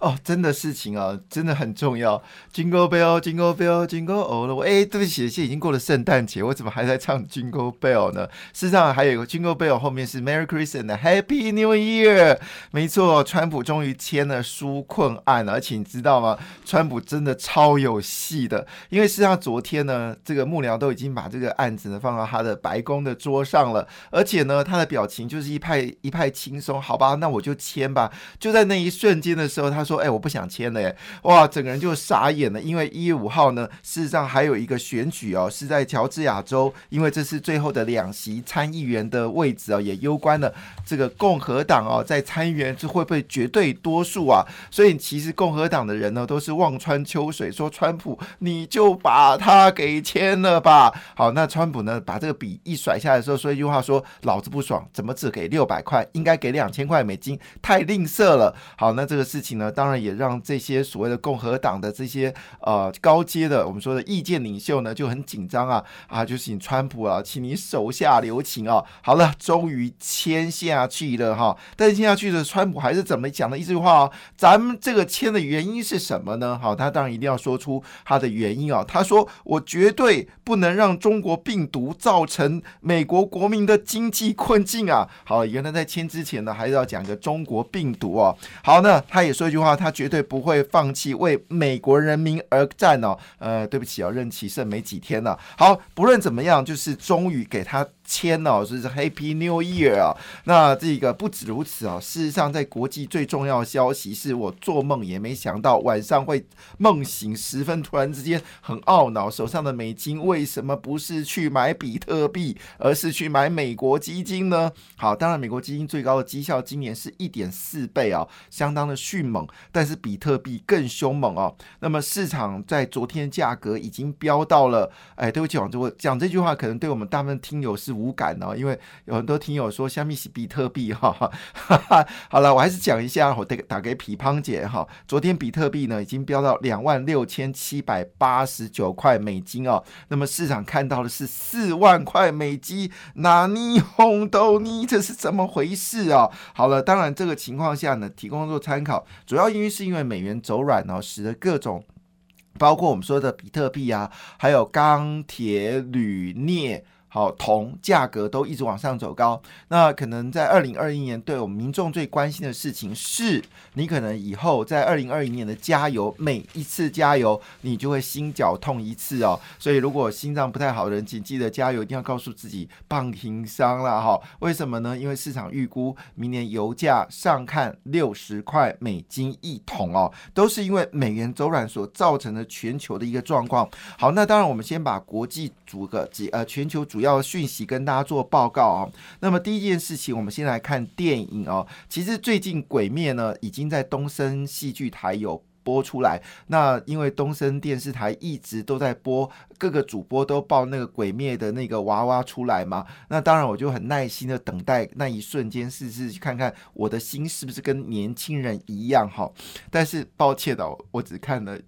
哦，真的事情啊，真的很重要。Jingle bell, jingle bell, jingle all the way。哎，对不起，现在已经过了圣诞节，我怎么还在唱 Jingle bell 呢？事实上，还有一个 Jingle bell 后面是 Merry Christmas, Happy New Year。没错，川普终于签了纾困案，而且你知道吗？川普真的超有戏的，因为事实上昨天呢，这个幕僚都已经把这个案子呢放到他的白宫的桌上了，而且呢，他的表情就是一派一派轻松。好吧，那我就签吧。就在那一瞬间的时候，他。说哎，我不想签了耶！哇，整个人就傻眼了，因为一月五号呢，事实上还有一个选举哦，是在乔治亚州，因为这是最后的两席参议员的位置哦，也攸关了这个共和党哦，在参议员是会不会绝对多数啊？所以其实共和党的人呢，都是望穿秋水，说川普你就把他给签了吧。好，那川普呢，把这个笔一甩下来的时候，说一句话，说老子不爽，怎么只给六百块，应该给两千块美金，太吝啬了。好，那这个事情呢？当然也让这些所谓的共和党的这些呃高阶的我们说的意见领袖呢就很紧张啊啊，就请川普啊，请你手下留情啊。好了，终于签下去了哈。但是签下去的川普还是怎么讲的一句话啊？咱们这个签的原因是什么呢？好，他当然一定要说出他的原因啊。他说：“我绝对不能让中国病毒造成美国国民的经济困境啊。”好，原来在签之前呢，还是要讲个中国病毒哦。好，那他也说一句话。他绝对不会放弃为美国人民而战哦。呃，对不起哦，任期剩没几天了。好，不论怎么样，就是终于给他。签哦，就是 Happy New Year 啊！那这个不止如此啊，事实上，在国际最重要的消息是我做梦也没想到晚上会梦醒时分，突然之间很懊恼，手上的美金为什么不是去买比特币，而是去买美国基金呢？好，当然美国基金最高的绩效今年是一点四倍啊，相当的迅猛，但是比特币更凶猛哦。那么市场在昨天价格已经飙到了，哎，对不起，我讲这句话可能对我们大部分听友是。无感哦，因为有很多听友说虾米是比特币哈，好了，我还是讲一下，我打打给皮胖姐哈。昨天比特币呢已经飙到两万六千七百八十九块美金哦，那么市场看到的是四万块美金，那你红豆你这是怎么回事啊？好了，当然这个情况下呢，提供做参考，主要因为是因为美元走软哦，使得各种包括我们说的比特币啊，还有钢铁、铝、镍。好，铜价格都一直往上走高。那可能在二零二一年，对我们民众最关心的事情是，你可能以后在二零二一年的加油，每一次加油你就会心绞痛一次哦。所以如果心脏不太好的人，请记得加油，一定要告诉自己棒停伤了哈。为什么呢？因为市场预估明年油价上看六十块美金一桶哦，都是因为美元走软所造成的全球的一个状况。好，那当然我们先把国际组个几呃全球主。主要讯息跟大家做报告啊。那么第一件事情，我们先来看电影哦。其实最近《鬼灭》呢，已经在东森戏剧台有播出来。那因为东森电视台一直都在播，各个主播都报那个《鬼灭》的那个娃娃出来嘛。那当然，我就很耐心的等待那一瞬间，试试看看我的心是不是跟年轻人一样哈。但是抱歉的，我只看了。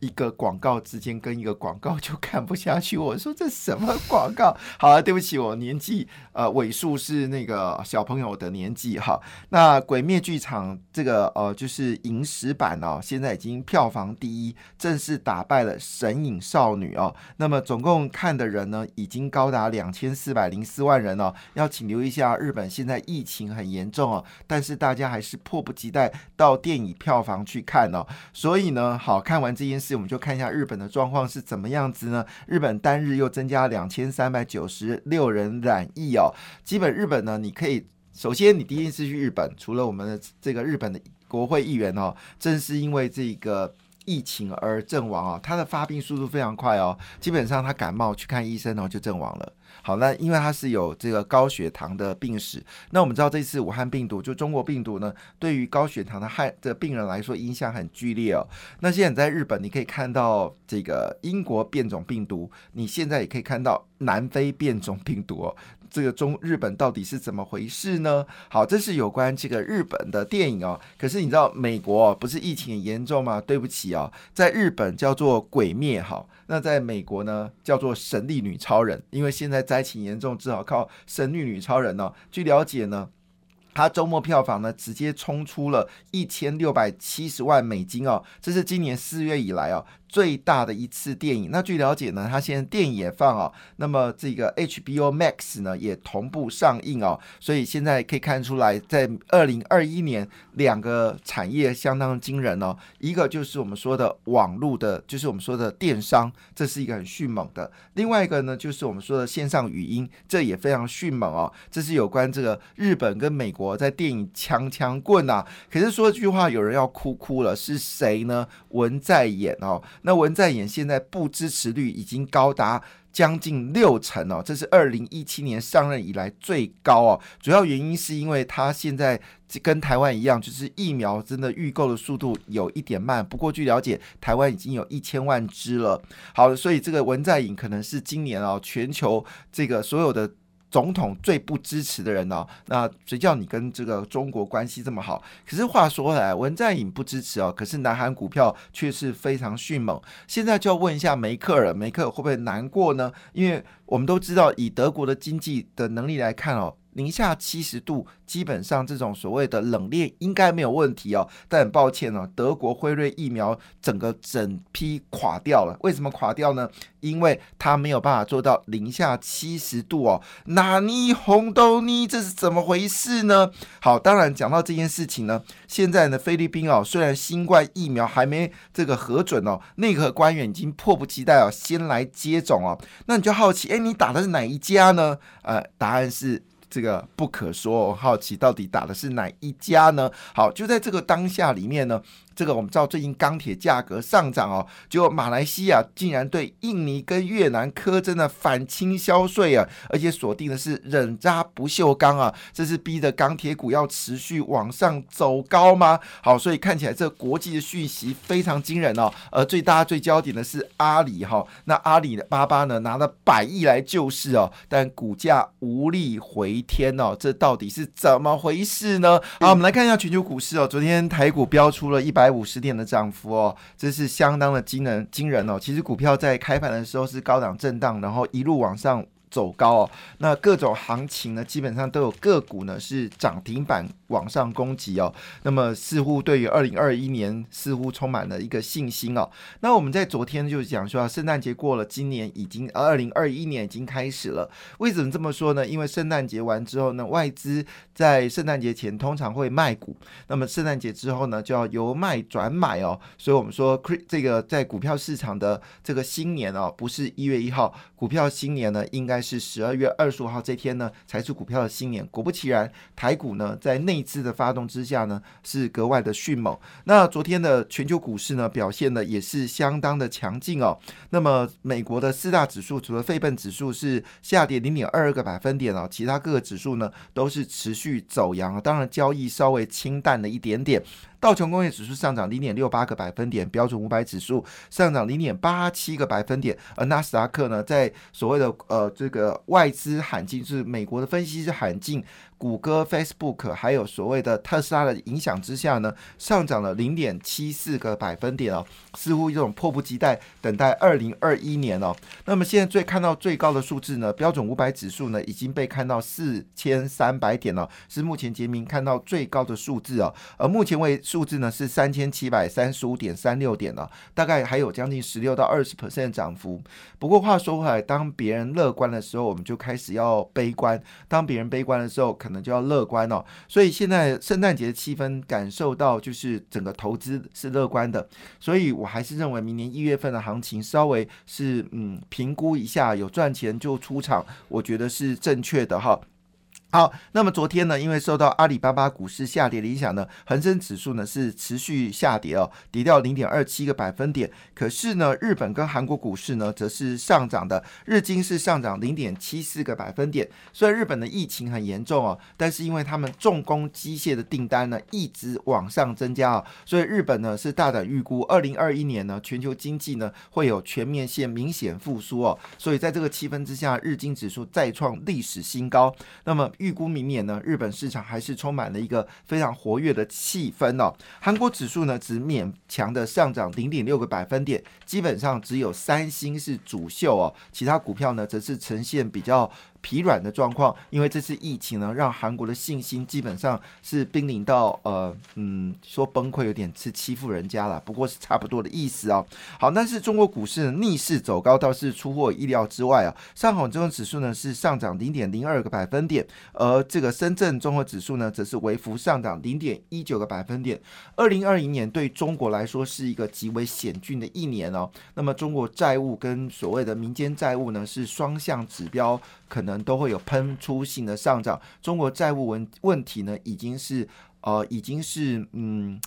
一个广告之间跟一个广告 就看不下去，我说这什么广告？好了，对不起，我年纪呃尾数是那个小朋友的年纪哈。那鬼灭剧场这个呃就是影史版哦，现在已经票房第一，正式打败了神隐少女哦。那么总共看的人呢，已经高达两千四百零四万人哦。要请留意一下，日本现在疫情很严重哦，但是大家还是迫不及待到电影票房去看哦。所以呢，好看完这件事。我们就看一下日本的状况是怎么样子呢？日本单日又增加两千三百九十六人染疫哦。基本日本呢，你可以首先你第一次去日本，除了我们的这个日本的国会议员哦，正是因为这个疫情而阵亡哦，他的发病速度非常快哦，基本上他感冒去看医生哦就阵亡了。好，那因为他是有这个高血糖的病史，那我们知道这次武汉病毒就中国病毒呢，对于高血糖的害的病人来说影响很剧烈哦。那现在在日本，你可以看到这个英国变种病毒，你现在也可以看到南非变种病毒哦。这个中日本到底是怎么回事呢？好，这是有关这个日本的电影哦。可是你知道美国不是疫情很严重吗？对不起哦，在日本叫做鬼灭好，那在美国呢叫做神力女超人，因为现在灾情严重，只好靠神力女超人哦。据了解呢。它周末票房呢，直接冲出了一千六百七十万美金哦，这是今年四月以来哦。最大的一次电影，那据了解呢，它现在电影也放哦，那么这个 HBO Max 呢也同步上映哦，所以现在可以看出来，在二零二一年两个产业相当惊人哦，一个就是我们说的网络的，就是我们说的电商，这是一个很迅猛的；另外一个呢，就是我们说的线上语音，这也非常迅猛哦，这是有关这个日本跟美国在电影枪枪棍啊。可是说句话，有人要哭哭了，是谁呢？文在寅哦。那文在寅现在不支持率已经高达将近六成哦，这是二零一七年上任以来最高哦。主要原因是因为他现在跟台湾一样，就是疫苗真的预购的速度有一点慢。不过据了解，台湾已经有一千万支了。好，所以这个文在寅可能是今年哦全球这个所有的。总统最不支持的人哦？那谁叫你跟这个中国关系这么好？可是话说回来，文在寅不支持哦，可是南韩股票却是非常迅猛。现在就要问一下梅克尔，梅克尔会不会难过呢？因为我们都知道，以德国的经济的能力来看哦。零下七十度，基本上这种所谓的冷链应该没有问题哦。但很抱歉哦，德国辉瑞疫苗整个整批垮掉了。为什么垮掉呢？因为它没有办法做到零下七十度哦。纳尼红豆尼，这是怎么回事呢？好，当然讲到这件事情呢，现在呢，菲律宾哦，虽然新冠疫苗还没这个核准哦，内阁官员已经迫不及待哦，先来接种哦。那你就好奇，哎，你打的是哪一家呢？呃，答案是。这个不可说，我好奇到底打的是哪一家呢？好，就在这个当下里面呢。这个我们知道，最近钢铁价格上涨哦，就马来西亚竟然对印尼跟越南苛征了反倾销税啊，而且锁定的是忍渣不锈钢啊，这是逼着钢铁股要持续往上走高吗？好，所以看起来这国际的讯息非常惊人哦。而最大最焦点的是阿里哈，那阿里巴巴呢拿了百亿来救市哦，但股价无力回天哦，这到底是怎么回事呢？好，我们来看一下全球股市哦，昨天台股飙出了一百。五十点的涨幅哦，这是相当的惊人惊人哦。其实股票在开盘的时候是高档震荡，然后一路往上。走高哦，那各种行情呢，基本上都有个股呢是涨停板往上攻击哦。那么似乎对于二零二一年似乎充满了一个信心哦。那我们在昨天就讲说啊，圣诞节过了，今年已经二零二一年已经开始了。为什么这么说呢？因为圣诞节完之后呢，外资在圣诞节前通常会卖股，那么圣诞节之后呢，就要由卖转买哦。所以我们说，这个在股票市场的这个新年哦，不是一月一号，股票新年呢应该。是十二月二十五号这天呢，才是股票的新年。果不其然，台股呢在内资的发动之下呢，是格外的迅猛。那昨天的全球股市呢，表现的也是相当的强劲哦。那么美国的四大指数，除了费本指数是下跌零点二二个百分点哦，其他各个指数呢都是持续走阳。当然，交易稍微清淡了一点点。道琼工业指数上涨零点六八个百分点，标准五百指数上涨零点八七个百分点，而纳斯达克呢，在所谓的呃这个外资喊进，是美国的分析师喊进。谷歌、Facebook 还有所谓的特斯拉的影响之下呢，上涨了零点七四个百分点哦，似乎一种迫不及待等待二零二一年哦。那么现在最看到最高的数字呢，标准五百指数呢已经被看到四千三百点了，是目前杰明看到最高的数字哦。而目前为数字呢是三千七百三十五点三六点了，大概还有将近十六到二十 percent 涨幅。不过话说回来，当别人乐观的时候，我们就开始要悲观；当别人悲观的时候，可可能就要乐观哦，所以现在圣诞节的气氛感受到就是整个投资是乐观的，所以我还是认为明年一月份的行情稍微是嗯评估一下有赚钱就出场，我觉得是正确的哈。好，那么昨天呢，因为受到阿里巴巴股市下跌的影响呢，恒生指数呢是持续下跌哦，跌掉零点二七个百分点。可是呢，日本跟韩国股市呢则是上涨的，日经是上涨零点七四个百分点。虽然日本的疫情很严重哦，但是因为他们重工机械的订单呢一直往上增加啊，所以日本呢是大胆预估，二零二一年呢全球经济呢会有全面性明显复苏哦。所以在这个气氛之下，日经指数再创历史新高。那么预估明年呢，日本市场还是充满了一个非常活跃的气氛哦。韩国指数呢，只勉强的上涨零点六个百分点，基本上只有三星是主秀哦，其他股票呢，则是呈现比较。疲软的状况，因为这次疫情呢，让韩国的信心基本上是濒临到呃嗯，说崩溃有点是欺负人家了，不过是差不多的意思哦。好，但是中国股市逆势走高，倒是出乎意料之外啊。上海综合指数呢是上涨零点零二个百分点，而这个深圳综合指数呢则是微幅上涨零点一九个百分点。二零二零年对中国来说是一个极为险峻的一年哦。那么中国债务跟所谓的民间债务呢是双向指标。可能都会有喷出性的上涨。中国债务问问题呢，已经是呃，已经是嗯。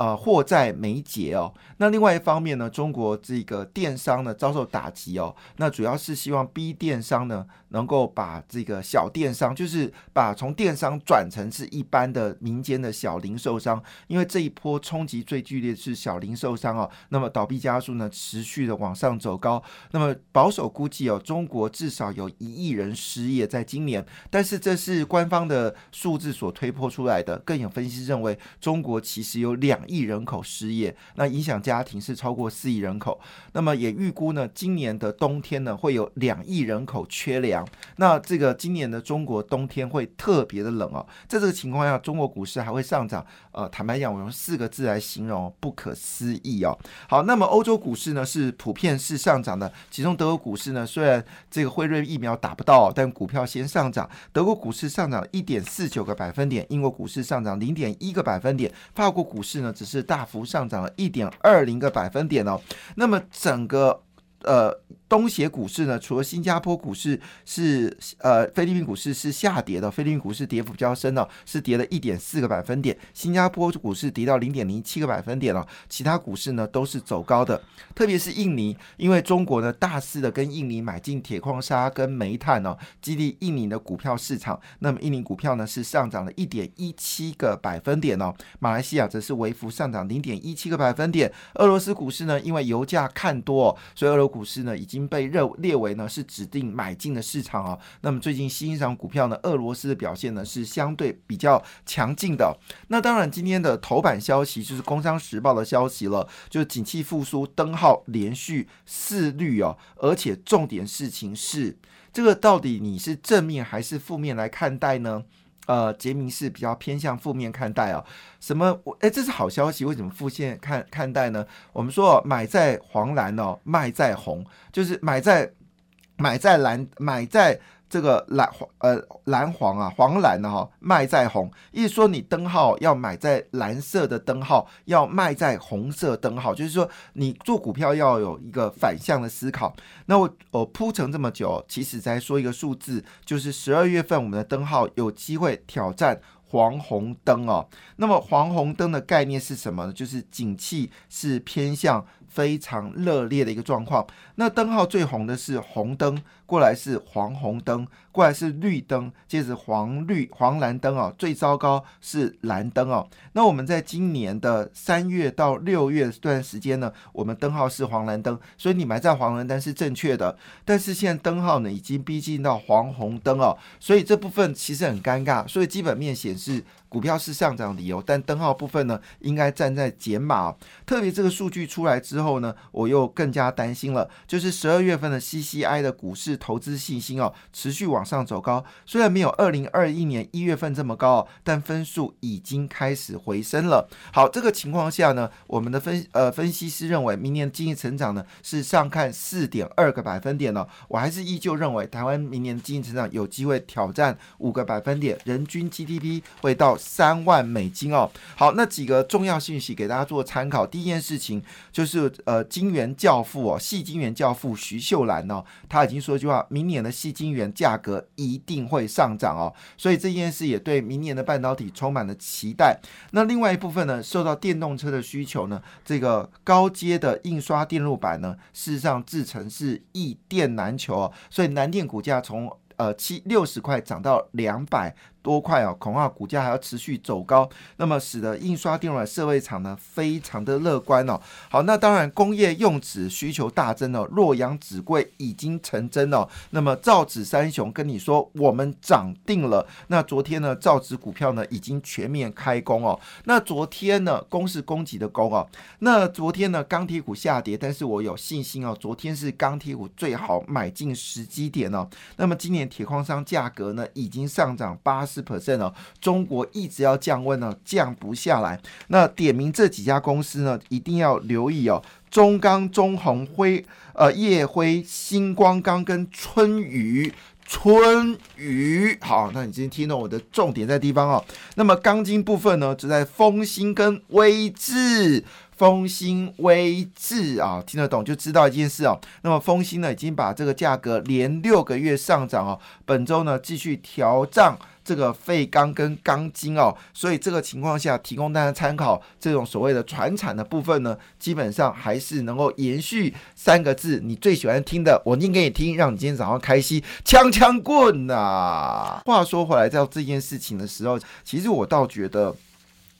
呃，货在眉睫哦。那另外一方面呢，中国这个电商呢遭受打击哦。那主要是希望逼电商呢能够把这个小电商，就是把从电商转成是一般的民间的小零售商。因为这一波冲击最剧烈是小零售商哦。那么倒闭家数呢持续的往上走高。那么保守估计哦，中国至少有一亿人失业在今年。但是这是官方的数字所推破出来的。更有分析认为，中国其实有两。亿人口失业，那影响家庭是超过四亿人口。那么也预估呢，今年的冬天呢会有两亿人口缺粮。那这个今年的中国冬天会特别的冷哦。在这个情况下，中国股市还会上涨。呃，坦白讲，我用四个字来形容，不可思议哦。好，那么欧洲股市呢是普遍是上涨的，其中德国股市呢虽然这个辉瑞疫苗打不到，但股票先上涨。德国股市上涨一点四九个百分点，英国股市上涨零点一个百分点，法国股市呢？只是大幅上涨了一点二零个百分点哦，那么整个呃。东协股市呢，除了新加坡股市是呃，菲律宾股市是下跌的，菲律宾股市跌幅比较深哦，是跌了一点四个百分点，新加坡股市跌到零点零七个百分点了，其他股市呢都是走高的，特别是印尼，因为中国呢大肆的跟印尼买进铁矿砂跟煤炭哦，激励印尼的股票市场，那么印尼股票呢是上涨了一点一七个百分点哦，马来西亚则是微幅上涨零点一七个百分点，俄罗斯股市呢因为油价看多，所以俄罗股市呢已经。被认列为呢是指定买进的市场啊。那么最近新兴股票呢，俄罗斯的表现呢是相对比较强劲的。那当然，今天的头版消息就是《工商时报》的消息了，就是景气复苏灯号连续四绿哦，而且重点事情是这个到底你是正面还是负面来看待呢？呃，杰明是比较偏向负面看待哦。什么？哎，这是好消息，为什么负面看看待呢？我们说买在黄蓝哦，卖在红，就是买在买在蓝，买在。这个蓝黄呃蓝黄啊黄蓝的哈卖在红，意思说你灯号要买在蓝色的灯号，要卖在红色灯号，就是说你做股票要有一个反向的思考。那我我铺成这么久，其实才说一个数字，就是十二月份我们的灯号有机会挑战黄红灯哦。那么黄红灯的概念是什么呢？就是景气是偏向。非常热烈的一个状况。那灯号最红的是红灯，过来是黄红灯，过来是绿灯，接着黄绿黄蓝灯哦，最糟糕是蓝灯哦。那我们在今年的三月到六月这段时间呢，我们灯号是黄蓝灯，所以你买在黄蓝灯是正确的。但是现在灯号呢已经逼近到黄红灯哦，所以这部分其实很尴尬。所以基本面显示。股票是上涨理由，但灯号部分呢，应该站在减码。特别这个数据出来之后呢，我又更加担心了。就是十二月份的 CCI 的股市投资信心哦，持续往上走高。虽然没有二零二一年一月份这么高哦，但分数已经开始回升了。好，这个情况下呢，我们的分呃分析师认为，明年经济成长呢是上看四点二个百分点了。我还是依旧认为，台湾明年经济成长有机会挑战五个百分点，人均 GDP 会到。三万美金哦。好，那几个重要信息给大家做参考。第一件事情就是呃，金元教父哦，细金元教父徐秀兰哦，他已经说一句话，明年的细金元价格一定会上涨哦。所以这件事也对明年的半导体充满了期待。那另外一部分呢，受到电动车的需求呢，这个高阶的印刷电路板呢，事实上制成是易电难求哦，所以南电股价从呃七六十块涨到两百。多块哦，恐怕股价还要持续走高，那么使得印刷电路设备厂呢非常的乐观哦。好，那当然工业用纸需求大增哦，洛阳纸柜已经成真哦。那么造纸三雄跟你说，我们涨定了。那昨天呢，造纸股票呢已经全面开工哦。那昨天呢，攻是供给的工哦。那昨天呢，钢铁股下跌，但是我有信心哦，昨天是钢铁股最好买进时机点哦。那么今年铁矿商价格呢已经上涨八。四 percent 哦，中国一直要降温呢，降不下来。那点名这几家公司呢，一定要留意哦。中钢、中红辉、呃叶辉、星光钢跟春雨、春雨。好，那你今天听到我的重点在地方哦。那么钢筋部分呢，只在丰兴跟威智。丰兴威智啊，听得懂就知道一件事哦。那么丰兴呢，已经把这个价格连六个月上涨哦，本周呢继续调涨。这个废钢跟钢筋哦，所以这个情况下提供大家参考，这种所谓的传产的部分呢，基本上还是能够延续三个字，你最喜欢听的，我念给你听，让你今天早上开心，枪枪棍呐。话说回来，在这件事情的时候，其实我倒觉得。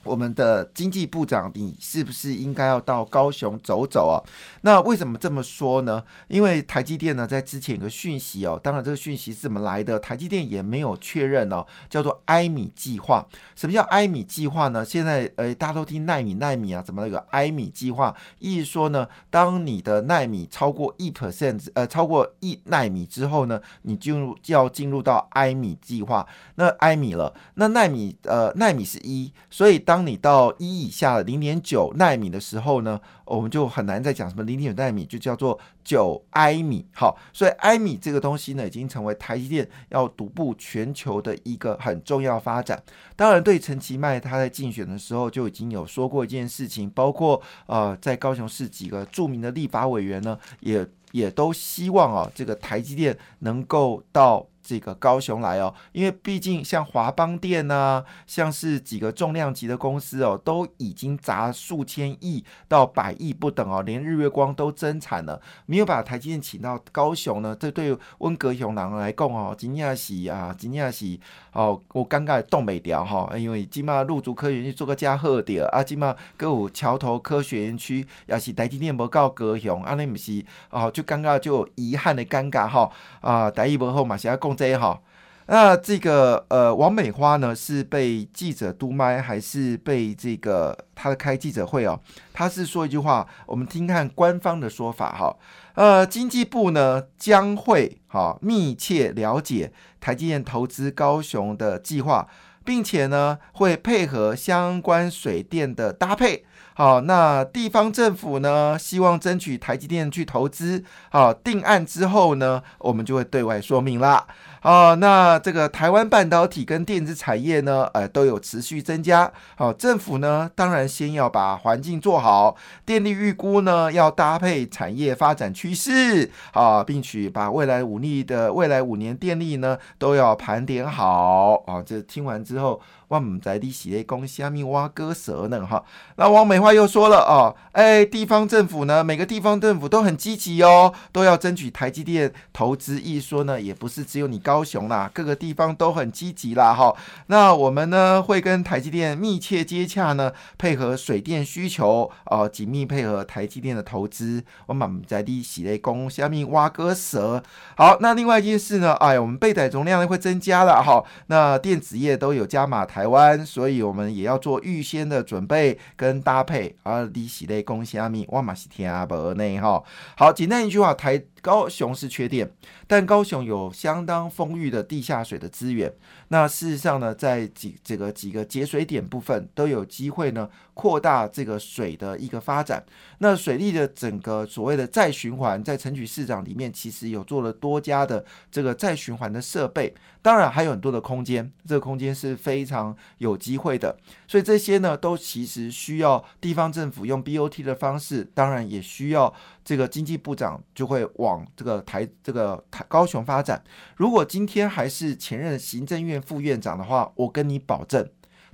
我们的经济部长，你是不是应该要到高雄走走啊？那为什么这么说呢？因为台积电呢，在之前有个讯息哦，当然这个讯息是怎么来的，台积电也没有确认哦，叫做埃米计划。什么叫埃米计划呢？现在呃，大家都听奈米奈米啊，怎么那个埃米计划？意思说呢，当你的奈米超过一 percent，呃，超过一奈米之后呢，你进入就要进入到埃米计划。那埃米了，那奈米呃，奈米是一，所以。当你到一以下零点九纳米的时候呢，我们就很难再讲什么零点九纳米，就叫做九埃米。好，所以埃米这个东西呢，已经成为台积电要独步全球的一个很重要发展。当然，对陈其迈他在竞选的时候就已经有说过一件事情，包括呃，在高雄市几个著名的立法委员呢，也也都希望啊，这个台积电能够到。这个高雄来哦，因为毕竟像华邦电呐，像是几个重量级的公司哦，都已经砸数千亿到百亿不等哦，连日月光都增产了，没有把台积电请到高雄呢，这对温格雄狼来讲哦，真正是啊，真正是哦，我尴尬冻北调哈，因为今嘛入驻科学园区做个加贺点啊，今嘛各有桥头科学园区也是台积电无到高雄，安尼不是哦，就尴尬就遗憾的尴尬哈啊，台一无后嘛，是要。这好，那这个呃，王美花呢是被记者督麦，还是被这个他的开记者会哦？他是说一句话，我们听看官方的说法哈。呃，经济部呢将会哈密切了解台积电投资高雄的计划，并且呢会配合相关水电的搭配。好，那地方政府呢，希望争取台积电去投资。好，定案之后呢，我们就会对外说明啦。好，那这个台湾半导体跟电子产业呢，呃，都有持续增加。好，政府呢，当然先要把环境做好，电力预估呢，要搭配产业发展趋势。啊，并且把未来五年的未来五年电力呢，都要盘点好。啊，这听完之后。我们在你是咧讲虾米挖割舌呢？哈，那王美花又说了哦，哎，地方政府呢，每个地方政府都很积极哦，都要争取台积电投资。一说呢，也不是只有你高雄啦，各个地方都很积极啦，哈。那我们呢，会跟台积电密切接洽呢，配合水电需求哦，紧密配合台积电的投资。我们在你是咧讲虾米挖割蛇。好，那另外一件事呢，哎，我们备载容量会增加了哈。那电子业都有加码台。湾，所以我们也要做预先的准备跟搭配啊！利息类恭喜阿米，哇马西天阿伯内哈。好，简单一句话，台高雄是缺电，但高雄有相当丰裕的地下水的资源。那事实上呢，在几这个几个节水点部分都有机会呢扩大这个水的一个发展。那水利的整个所谓的再循环，在城举市长里面其实有做了多家的这个再循环的设备，当然还有很多的空间，这个空间是非常有机会的。所以这些呢，都其实需要地方政府用 BOT 的方式，当然也需要这个经济部长就会往这个台这个台高雄发展。如果今天还是前任行政院副院长的话，我跟你保证，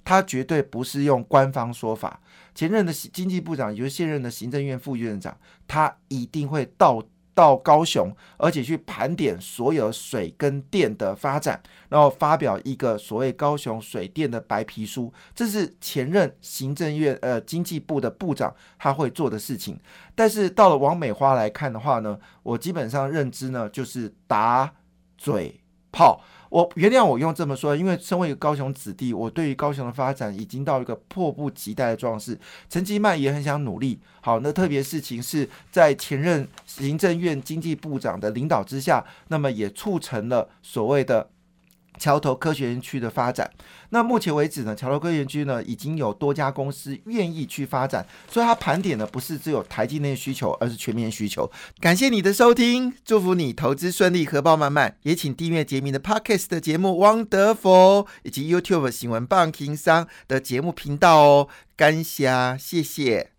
他绝对不是用官方说法。前任的经济部长，也就是现任的行政院副院长，他一定会到到高雄，而且去盘点所有水跟电的发展，然后发表一个所谓高雄水电的白皮书。这是前任行政院呃经济部的部长他会做的事情。但是到了王美花来看的话呢，我基本上认知呢就是打嘴好。我原谅我用这么说，因为身为一个高雄子弟，我对于高雄的发展已经到一个迫不及待的状势。陈吉曼也很想努力。好，那特别事情是在前任行政院经济部长的领导之下，那么也促成了所谓的。桥头科学园区的发展，那目前为止呢，桥头科学园区呢已经有多家公司愿意去发展，所以它盘点的不是只有台积电需求，而是全面需求。感谢你的收听，祝福你投资顺利，荷包满满。也请订阅杰明的 Podcast 的节目《汪德佛》，以及 YouTube 新闻棒情商的节目频道哦。感谢，谢谢。